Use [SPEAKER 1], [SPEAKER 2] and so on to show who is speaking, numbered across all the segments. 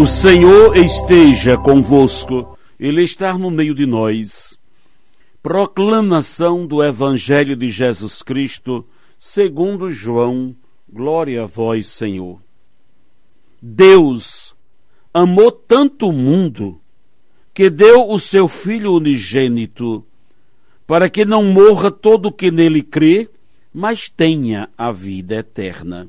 [SPEAKER 1] O Senhor esteja convosco, Ele está no meio de nós. Proclamação do Evangelho de Jesus Cristo, segundo João, glória a vós, Senhor. Deus amou tanto o mundo que deu o seu Filho unigênito, para que não morra todo o que nele crê, mas tenha a vida eterna.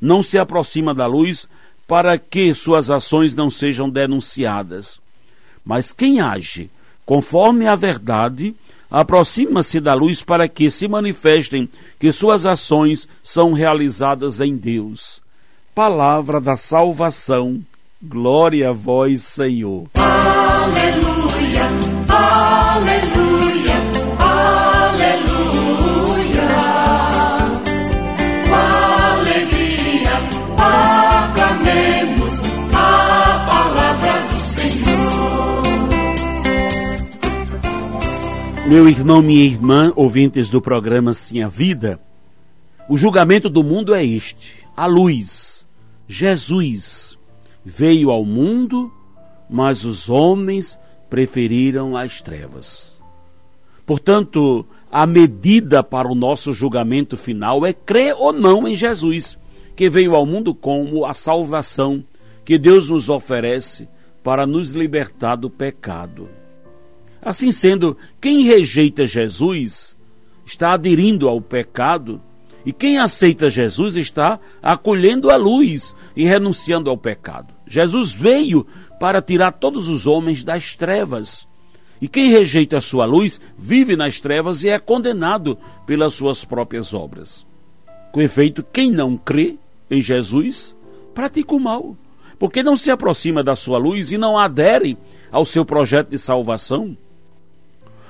[SPEAKER 1] não se aproxima da luz, para que suas ações não sejam denunciadas. Mas quem age conforme a verdade, aproxima-se da luz para que se manifestem que suas ações são realizadas em Deus. Palavra da salvação. Glória a vós, Senhor.
[SPEAKER 2] Aleluia,
[SPEAKER 1] Meu irmão, minha irmã, ouvintes do programa Sim a Vida, o julgamento do mundo é este: a luz, Jesus, veio ao mundo, mas os homens preferiram as trevas. Portanto, a medida para o nosso julgamento final é crer ou não em Jesus, que veio ao mundo como a salvação que Deus nos oferece para nos libertar do pecado. Assim sendo, quem rejeita Jesus está aderindo ao pecado, e quem aceita Jesus está acolhendo a luz e renunciando ao pecado. Jesus veio para tirar todos os homens das trevas. E quem rejeita a sua luz vive nas trevas e é condenado pelas suas próprias obras. Com efeito, quem não crê em Jesus pratica o mal, porque não se aproxima da sua luz e não adere ao seu projeto de salvação.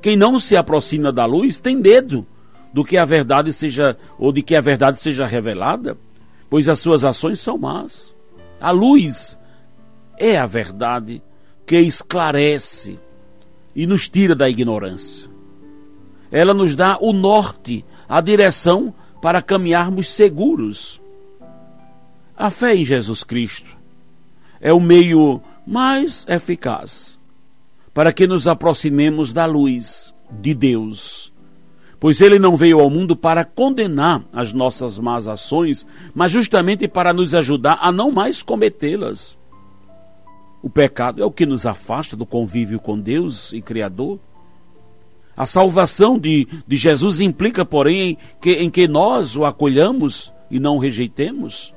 [SPEAKER 1] Quem não se aproxima da luz tem medo do que a verdade seja ou de que a verdade seja revelada, pois as suas ações são más. A luz é a verdade que esclarece e nos tira da ignorância. Ela nos dá o norte, a direção para caminharmos seguros. A fé em Jesus Cristo é o meio mais eficaz para que nos aproximemos da luz de Deus. Pois ele não veio ao mundo para condenar as nossas más ações, mas justamente para nos ajudar a não mais cometê-las. O pecado é o que nos afasta do convívio com Deus e Criador. A salvação de, de Jesus implica, porém, que, em que nós o acolhamos e não o rejeitemos.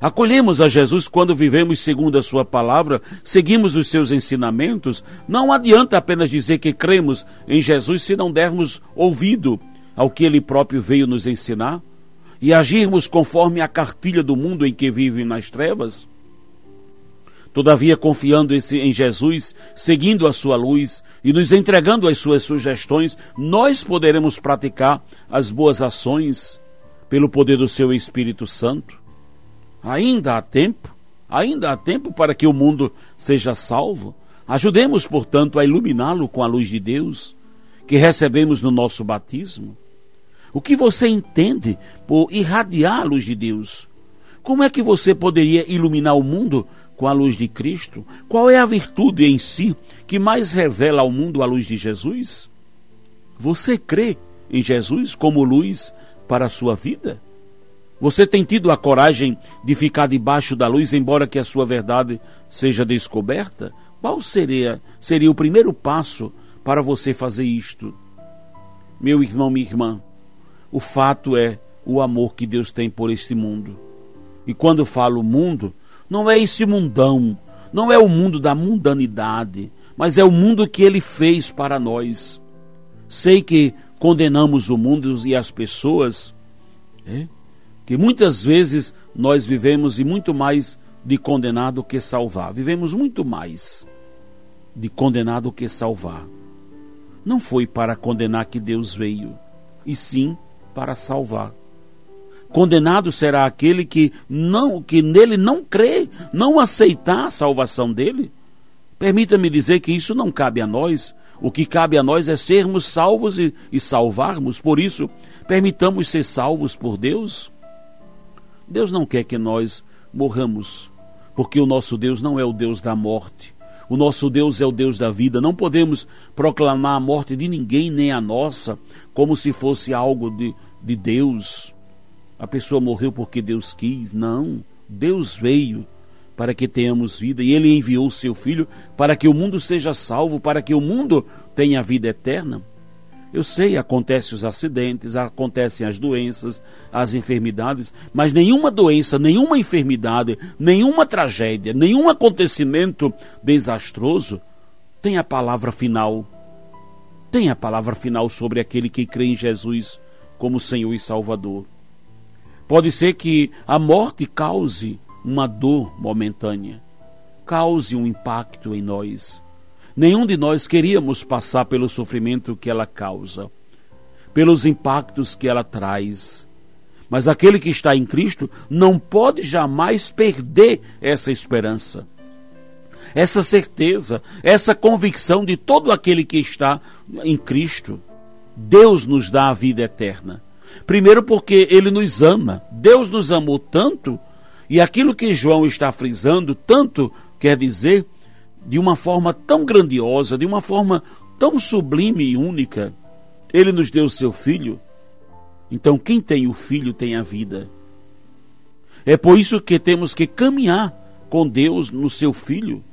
[SPEAKER 1] Acolhemos a Jesus quando vivemos segundo a Sua palavra, seguimos os seus ensinamentos. Não adianta apenas dizer que cremos em Jesus se não dermos ouvido ao que Ele próprio veio nos ensinar e agirmos conforme a cartilha do mundo em que vivem nas trevas. Todavia, confiando em Jesus, seguindo a sua luz e nos entregando as suas sugestões, nós poderemos praticar as boas ações pelo poder do seu Espírito Santo. Ainda há tempo, ainda há tempo para que o mundo seja salvo. Ajudemos, portanto, a iluminá-lo com a luz de Deus que recebemos no nosso batismo. O que você entende por irradiar a luz de Deus? Como é que você poderia iluminar o mundo com a luz de Cristo? Qual é a virtude em si que mais revela ao mundo a luz de Jesus? Você crê em Jesus como luz para a sua vida? Você tem tido a coragem de ficar debaixo da luz, embora que a sua verdade seja descoberta? Qual seria, seria o primeiro passo para você fazer isto? Meu irmão, minha irmã, o fato é o amor que Deus tem por este mundo. E quando falo mundo, não é esse mundão, não é o mundo da mundanidade, mas é o mundo que ele fez para nós. Sei que condenamos o mundo e as pessoas, é? Que muitas vezes nós vivemos e muito mais de condenar do que salvar. Vivemos muito mais de condenar do que salvar. Não foi para condenar que Deus veio, e sim para salvar. Condenado será aquele que não que nele não crê, não aceitar a salvação dele. Permita-me dizer que isso não cabe a nós. O que cabe a nós é sermos salvos e, e salvarmos. Por isso, permitamos ser salvos por Deus. Deus não quer que nós morramos, porque o nosso Deus não é o Deus da morte. O nosso Deus é o Deus da vida. Não podemos proclamar a morte de ninguém, nem a nossa, como se fosse algo de, de Deus. A pessoa morreu porque Deus quis. Não. Deus veio para que tenhamos vida e ele enviou o seu filho para que o mundo seja salvo, para que o mundo tenha vida eterna. Eu sei, acontecem os acidentes, acontecem as doenças, as enfermidades, mas nenhuma doença, nenhuma enfermidade, nenhuma tragédia, nenhum acontecimento desastroso tem a palavra final. Tem a palavra final sobre aquele que crê em Jesus como Senhor e Salvador. Pode ser que a morte cause uma dor momentânea, cause um impacto em nós Nenhum de nós queríamos passar pelo sofrimento que ela causa, pelos impactos que ela traz. Mas aquele que está em Cristo não pode jamais perder essa esperança, essa certeza, essa convicção de todo aquele que está em Cristo. Deus nos dá a vida eterna. Primeiro, porque Ele nos ama. Deus nos amou tanto, e aquilo que João está frisando, tanto quer dizer de uma forma tão grandiosa, de uma forma tão sublime e única. Ele nos deu o seu filho. Então, quem tem o filho tem a vida. É por isso que temos que caminhar com Deus no seu filho.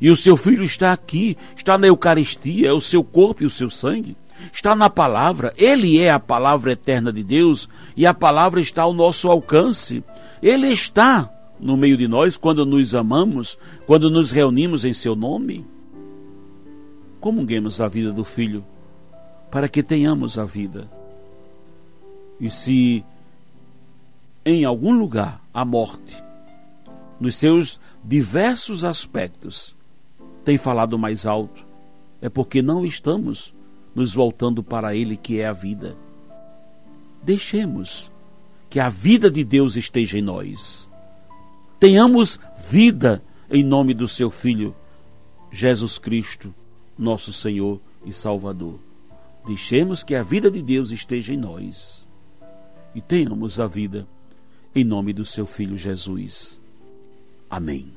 [SPEAKER 1] E o seu filho está aqui, está na Eucaristia, é o seu corpo e o seu sangue. Está na palavra, ele é a palavra eterna de Deus e a palavra está ao nosso alcance. Ele está no meio de nós quando nos amamos, quando nos reunimos em seu nome? Comunguemos a vida do Filho, para que tenhamos a vida. E se em algum lugar a morte, nos seus diversos aspectos, tem falado mais alto, é porque não estamos nos voltando para Ele que é a vida. Deixemos que a vida de Deus esteja em nós tenhamos vida em nome do seu Filho, Jesus Cristo, nosso Senhor e Salvador. Deixemos que a vida de Deus esteja em nós e tenhamos a vida em nome do seu Filho Jesus. Amém.